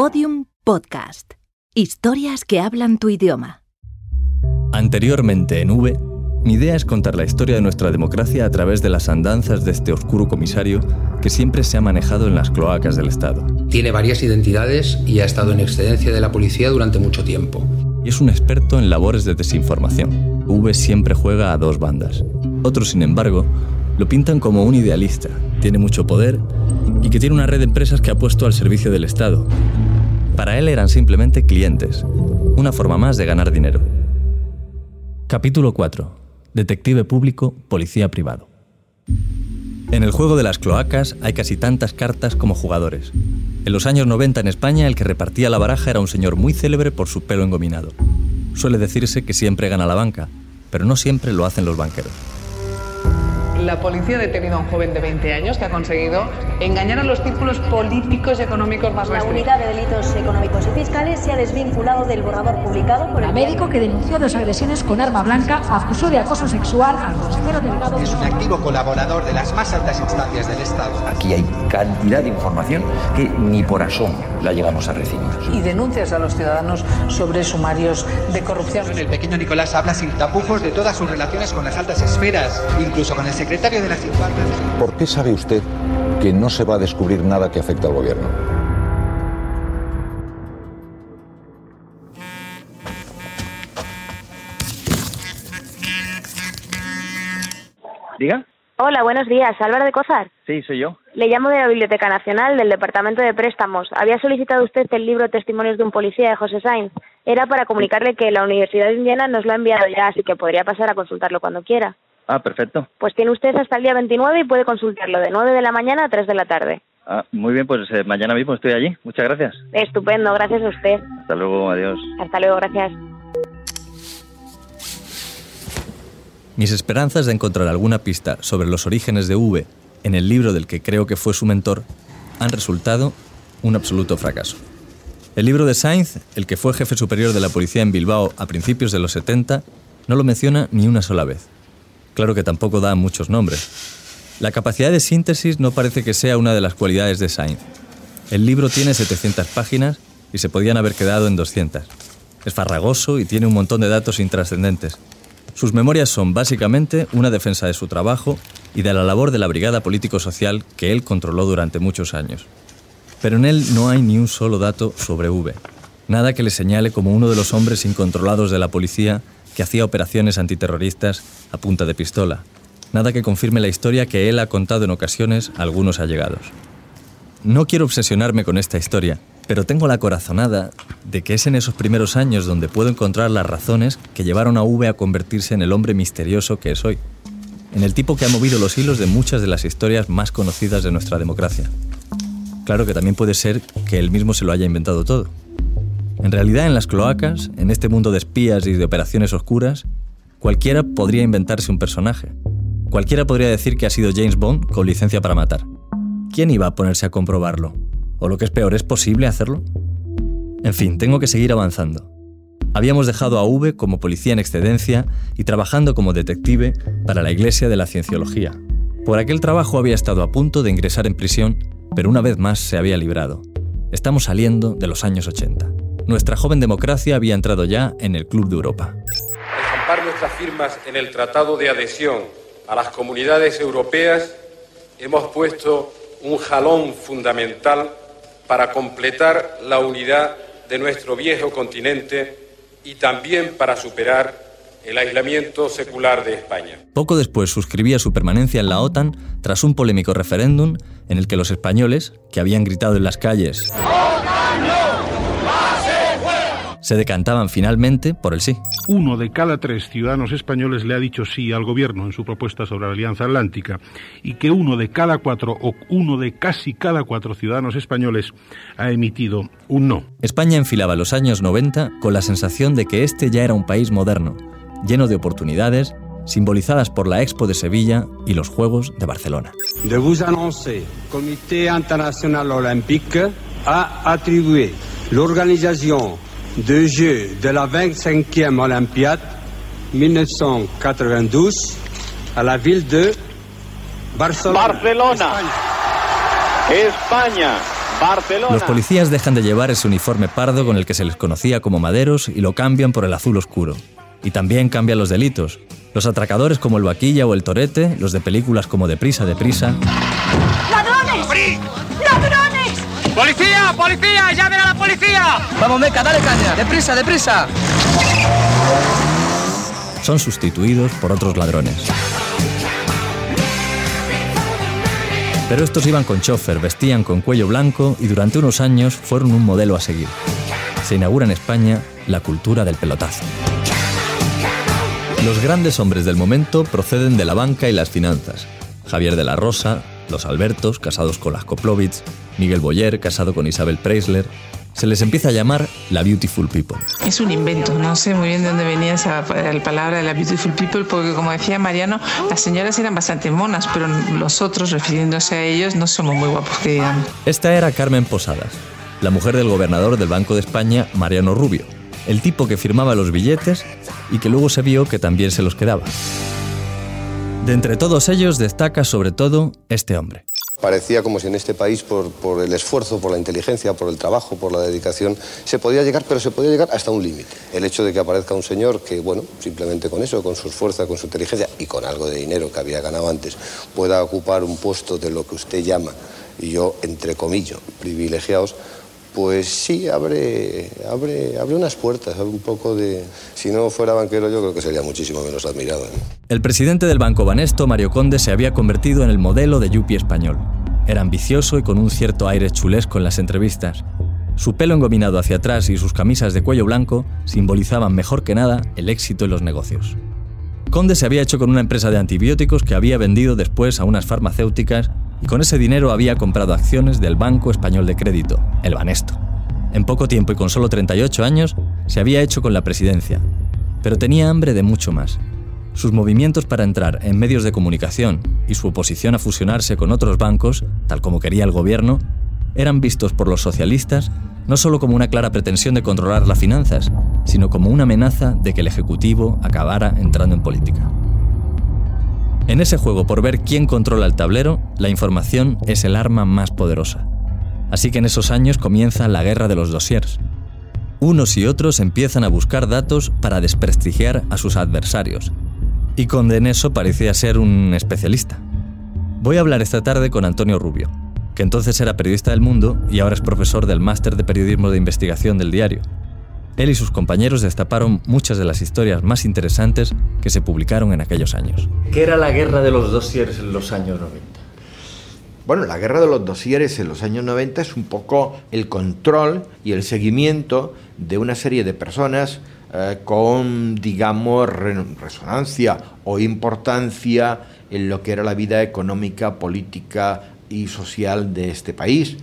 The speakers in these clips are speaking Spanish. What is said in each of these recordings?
Podium Podcast. Historias que hablan tu idioma. Anteriormente en V, mi idea es contar la historia de nuestra democracia a través de las andanzas de este oscuro comisario que siempre se ha manejado en las cloacas del Estado. Tiene varias identidades y ha estado en excedencia de la policía durante mucho tiempo. Y es un experto en labores de desinformación. V siempre juega a dos bandas. Otros, sin embargo, lo pintan como un idealista, tiene mucho poder y que tiene una red de empresas que ha puesto al servicio del Estado. Para él eran simplemente clientes, una forma más de ganar dinero. Capítulo 4. Detective público, policía privado. En el juego de las cloacas hay casi tantas cartas como jugadores. En los años 90 en España el que repartía la baraja era un señor muy célebre por su pelo engominado. Suele decirse que siempre gana la banca, pero no siempre lo hacen los banqueros la policía ha detenido a un joven de 20 años que ha conseguido engañar a los círculos políticos y económicos más La unidad de delitos económicos y fiscales se ha desvinculado del borrador publicado por el médico que denunció dos agresiones con arma blanca acusó de acoso sexual al consejero delegado. Es un activo colaborador de las más altas instancias del Estado. Aquí hay cantidad de información que ni por asomo la llegamos a recibir. Y denuncias a los ciudadanos sobre sumarios de corrupción. El pequeño Nicolás habla sin tapujos de todas sus relaciones con las altas esferas, incluso con el secretario de las ¿Por qué sabe usted que no se va a descubrir nada que afecte al gobierno? ¿Diga? Hola, buenos días. Álvaro de Cozar. Sí, soy yo. Le llamo de la Biblioteca Nacional del Departamento de Préstamos. Había solicitado usted el libro Testimonios de un policía de José Sainz. Era para comunicarle que la Universidad de Indiana nos lo ha enviado ya, así que podría pasar a consultarlo cuando quiera. Ah, perfecto. Pues tiene usted hasta el día 29 y puede consultarlo de 9 de la mañana a 3 de la tarde. Ah, muy bien, pues eh, mañana mismo estoy allí. Muchas gracias. Estupendo, gracias a usted. Hasta luego, adiós. Hasta luego, gracias. Mis esperanzas de encontrar alguna pista sobre los orígenes de V en el libro del que creo que fue su mentor han resultado un absoluto fracaso. El libro de Sainz, el que fue jefe superior de la policía en Bilbao a principios de los 70, no lo menciona ni una sola vez. Claro que tampoco da muchos nombres. La capacidad de síntesis no parece que sea una de las cualidades de Sainz. El libro tiene 700 páginas y se podían haber quedado en 200. Es farragoso y tiene un montón de datos intrascendentes. Sus memorias son básicamente una defensa de su trabajo y de la labor de la Brigada Político-Social que él controló durante muchos años. Pero en él no hay ni un solo dato sobre V. Nada que le señale como uno de los hombres incontrolados de la policía que hacía operaciones antiterroristas a punta de pistola. Nada que confirme la historia que él ha contado en ocasiones a algunos allegados. No quiero obsesionarme con esta historia, pero tengo la corazonada de que es en esos primeros años donde puedo encontrar las razones que llevaron a V a convertirse en el hombre misterioso que es hoy, en el tipo que ha movido los hilos de muchas de las historias más conocidas de nuestra democracia. Claro que también puede ser que él mismo se lo haya inventado todo. En realidad, en las cloacas, en este mundo de espías y de operaciones oscuras, cualquiera podría inventarse un personaje. Cualquiera podría decir que ha sido James Bond con licencia para matar. ¿Quién iba a ponerse a comprobarlo? O lo que es peor, ¿es posible hacerlo? En fin, tengo que seguir avanzando. Habíamos dejado a V como policía en excedencia y trabajando como detective para la Iglesia de la Cienciología. Por aquel trabajo había estado a punto de ingresar en prisión, pero una vez más se había librado. Estamos saliendo de los años 80 nuestra joven democracia había entrado ya en el Club de Europa. Estampar nuestras firmas en el Tratado de Adhesión a las comunidades europeas, hemos puesto un jalón fundamental para completar la unidad de nuestro viejo continente y también para superar el aislamiento secular de España. Poco después suscribía su permanencia en la OTAN tras un polémico referéndum en el que los españoles, que habían gritado en las calles se decantaban finalmente por el sí. Uno de cada tres ciudadanos españoles le ha dicho sí al gobierno en su propuesta sobre la Alianza Atlántica y que uno de cada cuatro o uno de casi cada cuatro ciudadanos españoles ha emitido un no. España enfilaba los años 90 con la sensación de que este ya era un país moderno, lleno de oportunidades, simbolizadas por la Expo de Sevilla y los Juegos de Barcelona. De vous annoncer, Comité International Olympique a attribué l'organisation de Jeux de la 25e Olympiade 1992 a la ville de Barcelona. Barcelona. España. Los policías dejan de llevar ese uniforme pardo con el que se les conocía como maderos y lo cambian por el azul oscuro. Y también cambian los delitos. Los atracadores como el vaquilla o el torete, los de películas como Deprisa, Deprisa. ¡Ladrones! ¡Policía! ¡Llamen a la policía! Vamos, Meca, dale caña. Deprisa, deprisa. Son sustituidos por otros ladrones. Pero estos iban con chofer, vestían con cuello blanco y durante unos años fueron un modelo a seguir. Se inaugura en España la cultura del pelotazo. Los grandes hombres del momento proceden de la banca y las finanzas. Javier de la Rosa, los Albertos, casados con las Koplovitz, Miguel Boyer, casado con Isabel Preisler, se les empieza a llamar la Beautiful People. Es un invento, no sé muy bien de dónde venía esa palabra de la Beautiful People, porque como decía Mariano, las señoras eran bastante monas, pero nosotros, refiriéndose a ellos, no somos muy guapos que digamos. Esta era Carmen Posadas, la mujer del gobernador del Banco de España, Mariano Rubio, el tipo que firmaba los billetes y que luego se vio que también se los quedaba. De entre todos ellos destaca sobre todo este hombre. Parecía como si en este país, por, el esfuerzo, por la inteligencia, por el trabajo, por la dedicación, se podía llegar, pero se podía llegar hasta un límite. El hecho de que aparezca un señor que, bueno, simplemente con eso, con su esfuerzo, con su inteligencia y con algo de dinero que había ganado antes, pueda ocupar un puesto de lo que usted llama, y yo, entre comillas, privilegiados, pues sí, abre, abre, abre unas puertas, abre un poco de... Si no fuera banquero yo creo que sería muchísimo menos admirado. ¿eh? El presidente del Banco Banesto, Mario Conde, se había convertido en el modelo de Yupi español. Era ambicioso y con un cierto aire chulesco en las entrevistas. Su pelo engominado hacia atrás y sus camisas de cuello blanco simbolizaban mejor que nada el éxito en los negocios. Conde se había hecho con una empresa de antibióticos que había vendido después a unas farmacéuticas y con ese dinero había comprado acciones del Banco Español de Crédito, el Banesto. En poco tiempo y con solo 38 años se había hecho con la presidencia, pero tenía hambre de mucho más. Sus movimientos para entrar en medios de comunicación y su oposición a fusionarse con otros bancos, tal como quería el gobierno, eran vistos por los socialistas no solo como una clara pretensión de controlar las finanzas, sino como una amenaza de que el Ejecutivo acabara entrando en política. En ese juego por ver quién controla el tablero, la información es el arma más poderosa. Así que en esos años comienza la guerra de los dossiers. Unos y otros empiezan a buscar datos para desprestigiar a sus adversarios. Y Conde en eso parecía ser un especialista. Voy a hablar esta tarde con Antonio Rubio, que entonces era periodista del Mundo y ahora es profesor del Máster de Periodismo de Investigación del diario. Él y sus compañeros destaparon muchas de las historias más interesantes que se publicaron en aquellos años. ¿Qué era la guerra de los dosieres en los años 90? Bueno, la guerra de los dosieres en los años 90 es un poco el control y el seguimiento de una serie de personas eh, con, digamos, resonancia o importancia en lo que era la vida económica, política y social de este país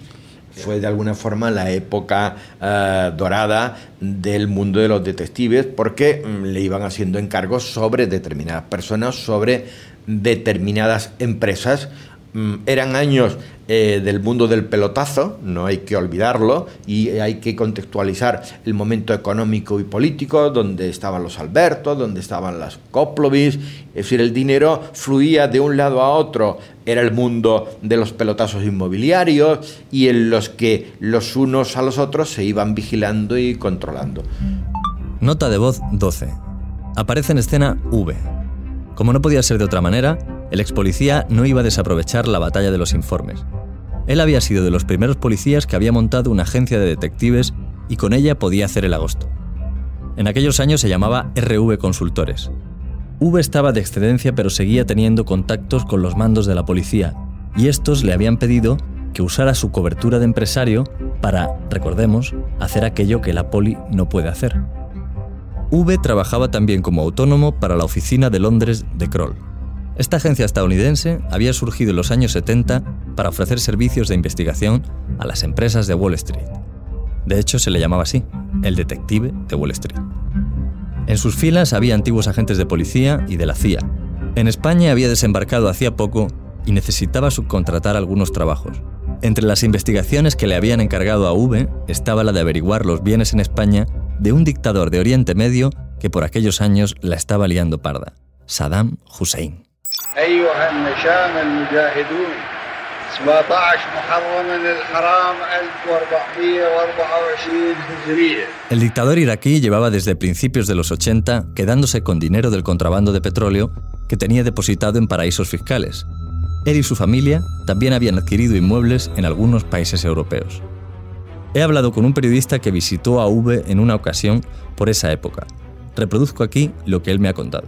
fue de alguna forma la época eh, dorada del mundo de los detectives porque mm, le iban haciendo encargos sobre determinadas personas, sobre determinadas empresas. Mm, eran años eh, del mundo del pelotazo, no hay que olvidarlo, y hay que contextualizar el momento económico y político, donde estaban los Albertos, donde estaban las Koplovis, es decir, el dinero fluía de un lado a otro, era el mundo de los pelotazos inmobiliarios y en los que los unos a los otros se iban vigilando y controlando. Nota de voz 12. Aparece en escena V. Como no podía ser de otra manera, el ex policía no iba a desaprovechar la batalla de los informes. Él había sido de los primeros policías que había montado una agencia de detectives y con ella podía hacer el agosto. En aquellos años se llamaba RV Consultores. V estaba de excedencia pero seguía teniendo contactos con los mandos de la policía y estos le habían pedido que usara su cobertura de empresario para, recordemos, hacer aquello que la poli no puede hacer. V trabajaba también como autónomo para la oficina de Londres de Kroll. Esta agencia estadounidense había surgido en los años 70 para ofrecer servicios de investigación a las empresas de Wall Street. De hecho, se le llamaba así, el detective de Wall Street. En sus filas había antiguos agentes de policía y de la CIA. En España había desembarcado hacía poco y necesitaba subcontratar algunos trabajos. Entre las investigaciones que le habían encargado a V estaba la de averiguar los bienes en España de un dictador de Oriente Medio que por aquellos años la estaba liando parda, Saddam Hussein. El dictador iraquí llevaba desde principios de los 80 quedándose con dinero del contrabando de petróleo que tenía depositado en paraísos fiscales. Él y su familia también habían adquirido inmuebles en algunos países europeos. He hablado con un periodista que visitó a V en una ocasión por esa época. Reproduzco aquí lo que él me ha contado.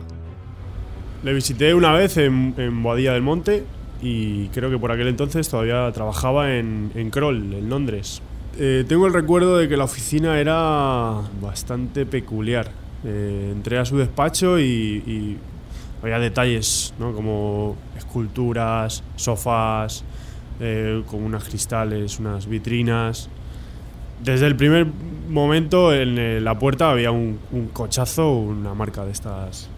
Le visité una vez en, en Boadilla del Monte y creo que por aquel entonces todavía trabajaba en, Kroll, en Londres. Eh, tengo el recuerdo de que la oficina era bastante peculiar. Eh, entré a su despacho y había detalles, ¿no? como esculturas, sofás, eh, con unas cristales, unas vitrinas. Desde el primer momento en eh, la puerta había un, un cochazo, una marca de estas.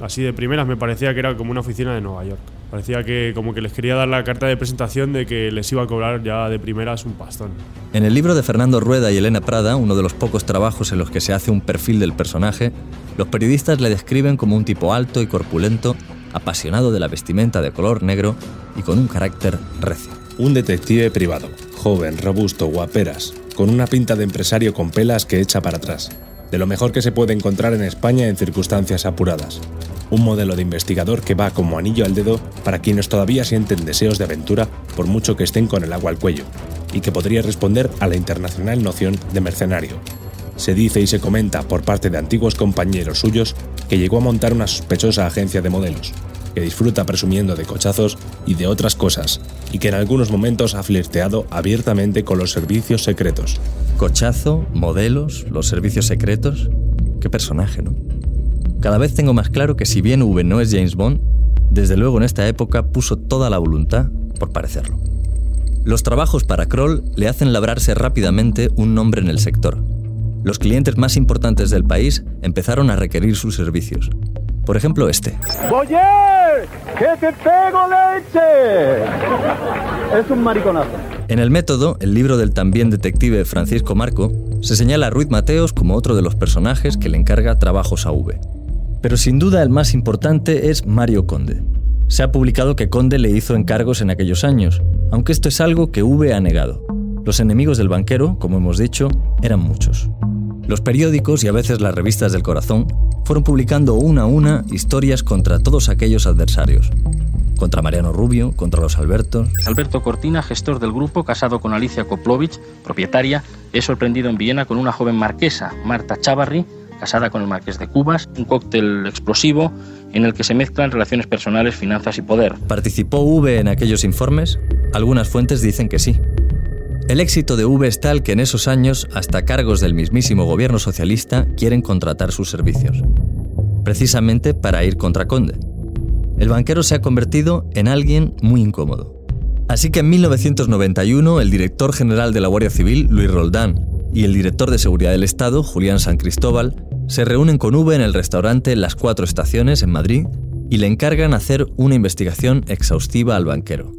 Así de primeras me parecía que era como una oficina de Nueva York. Parecía que como que les quería dar la carta de presentación de que les iba a cobrar ya de primeras un pastón. En el libro de Fernando Rueda y Elena Prada, uno de los pocos trabajos en los que se hace un perfil del personaje, los periodistas le describen como un tipo alto y corpulento, apasionado de la vestimenta de color negro y con un carácter recio. Un detective privado, joven, robusto, guaperas, con una pinta de empresario con pelas que echa para atrás. De lo mejor que se puede encontrar en España en circunstancias apuradas. Un modelo de investigador que va como anillo al dedo para quienes todavía sienten deseos de aventura por mucho que estén con el agua al cuello, y que podría responder a la internacional noción de mercenario. Se dice y se comenta por parte de antiguos compañeros suyos que llegó a montar una sospechosa agencia de modelos, que disfruta presumiendo de cochazos y de otras cosas, y que en algunos momentos ha flirteado abiertamente con los servicios secretos. Cochazo, modelos, los servicios secretos. Qué personaje, ¿no? Cada vez tengo más claro que si bien V no es James Bond, desde luego en esta época puso toda la voluntad por parecerlo. Los trabajos para Kroll le hacen labrarse rápidamente un nombre en el sector. Los clientes más importantes del país empezaron a requerir sus servicios. Por ejemplo, este. ¡Boyer! ¡Que te pego leche! Es un mariconazo. En el método, el libro del también detective Francisco Marco, se señala a Ruiz Mateos como otro de los personajes que le encarga trabajos a V. Pero sin duda el más importante es Mario Conde. Se ha publicado que Conde le hizo encargos en aquellos años, aunque esto es algo que V ha negado. Los enemigos del banquero, como hemos dicho, eran muchos. Los periódicos y a veces las revistas del corazón fueron publicando una a una historias contra todos aquellos adversarios. Contra Mariano Rubio, contra los Albertos. Alberto Cortina, gestor del grupo, casado con Alicia Koplovich, propietaria, es sorprendido en Viena con una joven marquesa, Marta Chavarri, casada con el marqués de Cubas, un cóctel explosivo en el que se mezclan relaciones personales, finanzas y poder. ¿Participó V en aquellos informes? Algunas fuentes dicen que sí. El éxito de V es tal que en esos años hasta cargos del mismísimo gobierno socialista quieren contratar sus servicios, precisamente para ir contra Conde. El banquero se ha convertido en alguien muy incómodo. Así que en 1991 el director general de la Guardia Civil, Luis Roldán, y el director de Seguridad del Estado, Julián San Cristóbal, se reúnen con V en el restaurante Las Cuatro Estaciones en Madrid y le encargan hacer una investigación exhaustiva al banquero.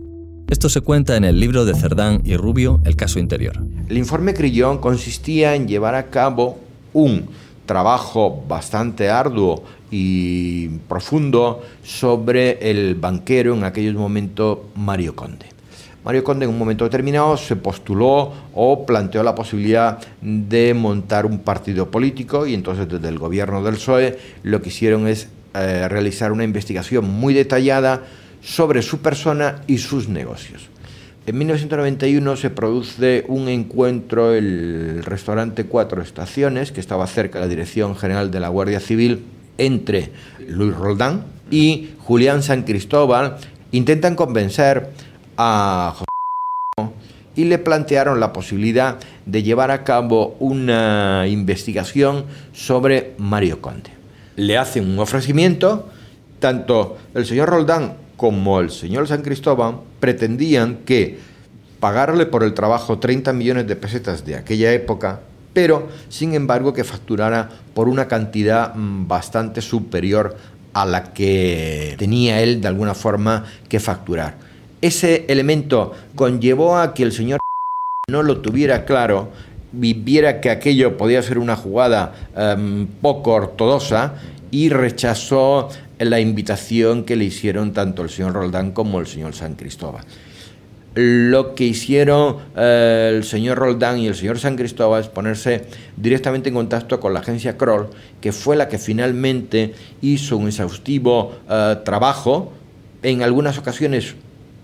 Esto se cuenta en el libro de Cerdán y Rubio, El caso interior. El informe Crillón consistía en llevar a cabo un trabajo bastante arduo y profundo sobre el banquero en aquellos momentos Mario Conde. Mario Conde en un momento determinado se postuló o planteó la posibilidad de montar un partido político y entonces desde el gobierno del PSOE lo que hicieron es eh, realizar una investigación muy detallada sobre su persona y sus negocios. En 1991 se produce un encuentro en el restaurante Cuatro Estaciones, que estaba cerca de la Dirección General de la Guardia Civil, entre Luis Roldán y Julián San Cristóbal. Intentan convencer a José y le plantearon la posibilidad de llevar a cabo una investigación sobre Mario Conde. Le hacen un ofrecimiento, tanto el señor Roldán como el señor San Cristóbal pretendían que pagarle por el trabajo 30 millones de pesetas de aquella época, pero sin embargo que facturara por una cantidad mm, bastante superior a la que tenía él de alguna forma que facturar. Ese elemento conllevó a que el señor no lo tuviera claro, viera que aquello podía ser una jugada um, poco ortodoxa y rechazó la invitación que le hicieron tanto el señor Roldán como el señor San Cristóbal. lo que hicieron eh, el señor Roldán y el señor San Cristóbal es ponerse directamente en contacto con la agencia Kroll, que fue la que finalmente hizo un exhaustivo eh, trabajo, en algunas ocasiones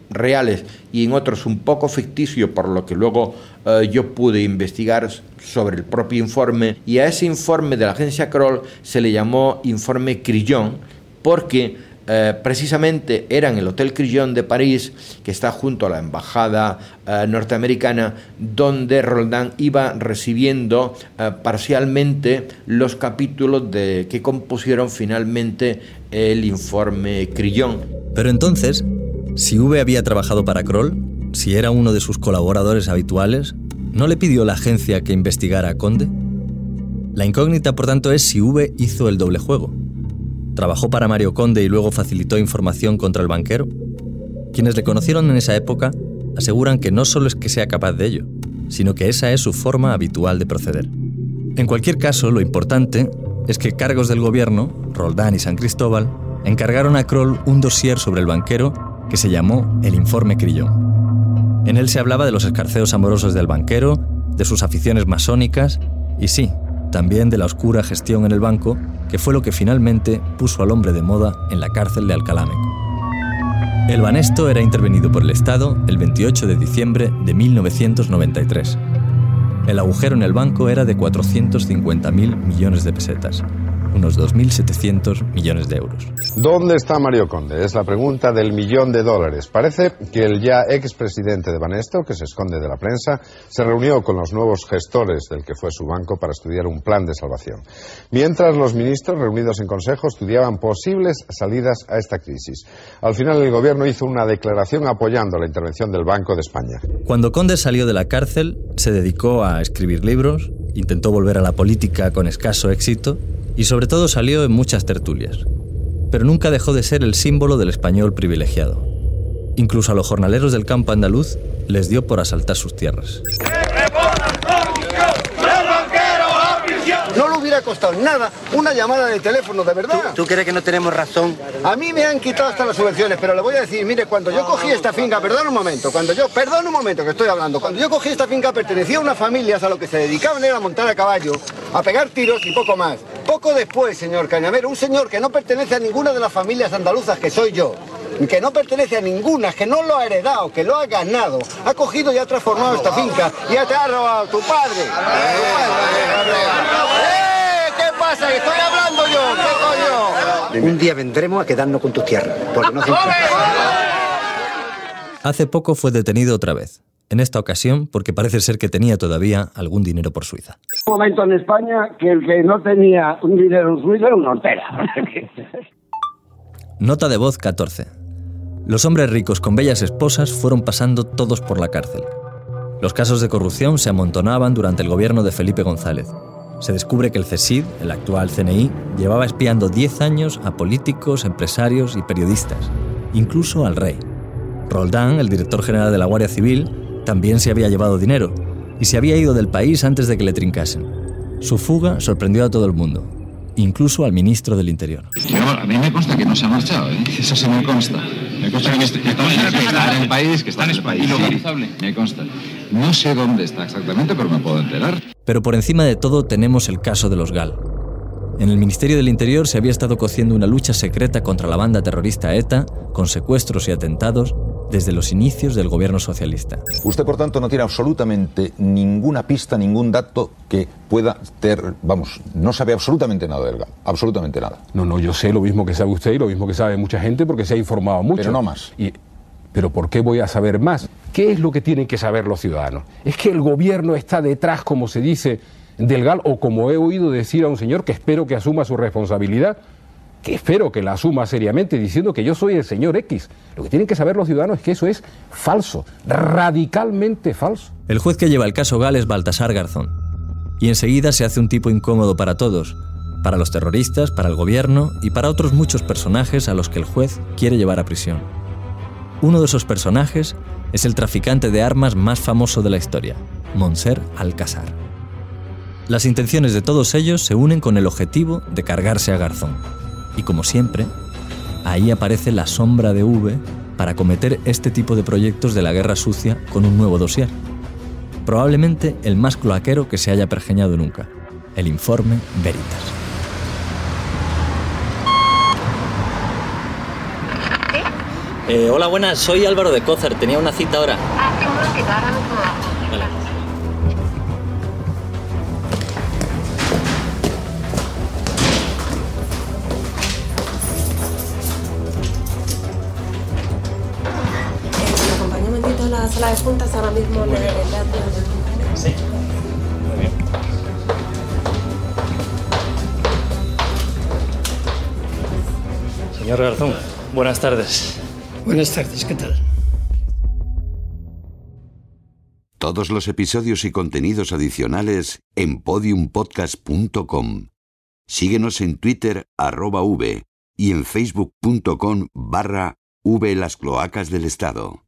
reales y en otros un poco ficticio, por lo que luego eh, yo pude investigar sobre el propio informe. Y a ese informe de la agencia Kroll se le llamó informe Crillon, porque eh, precisamente era en el Hotel Crillon de París, que está junto a la embajada eh, norteamericana, donde Roldán iba recibiendo parcialmente los capítulos de, que compusieron finalmente el informe Crillon. Pero entonces, si V había trabajado para Kroll, si era uno de sus colaboradores habituales, ¿no le pidió la agencia que investigara a Conde? La incógnita, por tanto, es si V hizo el doble juego trabajó para Mario Conde y luego facilitó información contra el banquero? Quienes le conocieron en esa época aseguran que no solo es que sea capaz de ello, sino que esa es su forma habitual de proceder. En cualquier caso, lo importante es que cargos del gobierno, Roldán y San Cristóbal, encargaron a Kroll un dossier sobre el banquero que se llamó el Informe Crillon. En él se hablaba de los escarceos amorosos del banquero, de sus aficiones masónicas y sí, también de la oscura gestión en el banco, que fue lo que finalmente puso al hombre de moda en la cárcel de Alcalámeco. El Banesto era intervenido por el Estado el 28 de diciembre de 1993. El agujero en el banco era de 450.000 millones de pesetas, unos 2.700 millones de euros. ¿Dónde está Mario Conde? Es la pregunta del millón de dólares. Parece que el ya expresidente de Banesto, que se esconde de la prensa, se reunió con los nuevos gestores del que fue su banco para estudiar un plan de salvación. Mientras los ministros reunidos en consejo estudiaban posibles salidas a esta crisis. Al final el gobierno hizo una declaración apoyando la intervención del Banco de España. Cuando Conde salió de la cárcel, se dedicó a escribir libros, intentó volver a la política con escaso éxito y sobre todo salió en muchas tertulias. Pero nunca dejó de ser el símbolo del español privilegiado. Incluso a los jornaleros del campo andaluz les dio por asaltar sus tierras. Costado nada una llamada de teléfono, de verdad. ¿Tú, crees que no tenemos razón? A mí me han quitado hasta las subvenciones, pero le voy a decir, mire, cuando yo cogí esta finca, perdón un momento, cuando yo, perdón un momento que estoy hablando, cuando yo cogí esta finca pertenecía a unas familias a lo que se dedicaban era a montar a caballo, a pegar tiros y poco más. Poco después, señor Cañamero, un señor que no pertenece a ninguna de las familias andaluzas que soy yo, que no pertenece a ninguna, que no lo ha heredado, que lo ha ganado, ha cogido y ha transformado esta finca y ya te ha robado tu padre. ¡Eh! ¿Qué pasa? Estoy hablando yo. ¿Qué coño? Un día vendremos a quedarnos con tus tierras. Porque no Hace poco fue detenido otra vez. En esta ocasión, porque parece ser que tenía todavía algún dinero por Suiza. Un momento en España que el que no tenía un dinero en Suiza era una hortera. Nota de voz 14. Los hombres ricos con bellas esposas fueron pasando todos por la cárcel. Los casos de corrupción se amontonaban durante el gobierno de Felipe González. Se descubre que el CESID, el actual CNI, llevaba espiando 10 años a políticos, empresarios y periodistas, incluso al rey. Roldán, el director general de la Guardia Civil, también se había llevado dinero y se había ido del país antes de que le trincasen. Su fuga sorprendió a todo el mundo, incluso al ministro del Interior. a mí me consta que no se ha marchado, ¿eh? Eso se me consta. Me consta que, está, en el país, que está en el país. Localizable. me consta. No sé dónde está exactamente, pero me puedo enterar. Pero por encima de todo tenemos el caso de los GAL. En el Ministerio del Interior se había estado cociendo una lucha secreta contra la banda terrorista ETA, con secuestros y atentados, desde los inicios del gobierno socialista. Usted, por tanto, no tiene absolutamente ninguna pista, ningún dato que pueda ter, vamos, no sabe absolutamente nada del GAL, absolutamente nada. No, no, yo sé lo mismo que sabe usted y lo mismo que sabe mucha gente porque se ha informado mucho. Pero no más. Y, pero ¿por qué voy a saber más? ¿Qué es lo que tienen que saber los ciudadanos? Es que el gobierno está detrás, como se dice, del GAL, o como he oído decir a un señor que espero que asuma su responsabilidad, que espero que la asuma seriamente diciendo que yo soy el señor X. Lo que tienen que saber los ciudadanos es que eso es falso, radicalmente falso. El juez que lleva el caso Gal es Baltasar Garzón. Y enseguida se hace un tipo incómodo para todos, para los terroristas, para el gobierno y para otros muchos personajes a los que el juez quiere llevar a prisión. Uno de esos personajes es el traficante de armas más famoso de la historia, Monser Alcázar. Las intenciones de todos ellos se unen con el objetivo de cargarse a Garzón. Y como siempre, ahí aparece la sombra de V para cometer este tipo de proyectos de la guerra sucia con un nuevo dossier. Probablemente el más cloaquero que se haya pergeñado nunca, el informe Veritas. Eh, hola, buenas, soy Álvaro de Cózar, tenía una cita ahora. Ah, ahora mismo. Vale. A la sala de juntas ahora mismo? Le, le, Sí. Muy bien. Señor Garzón, buenas tardes. Buenas tardes, ¿qué tal? Todos los episodios y contenidos adicionales en podiumpodcast.com. Síguenos en Twitter arroba v y en facebook.com barra v las cloacas del Estado.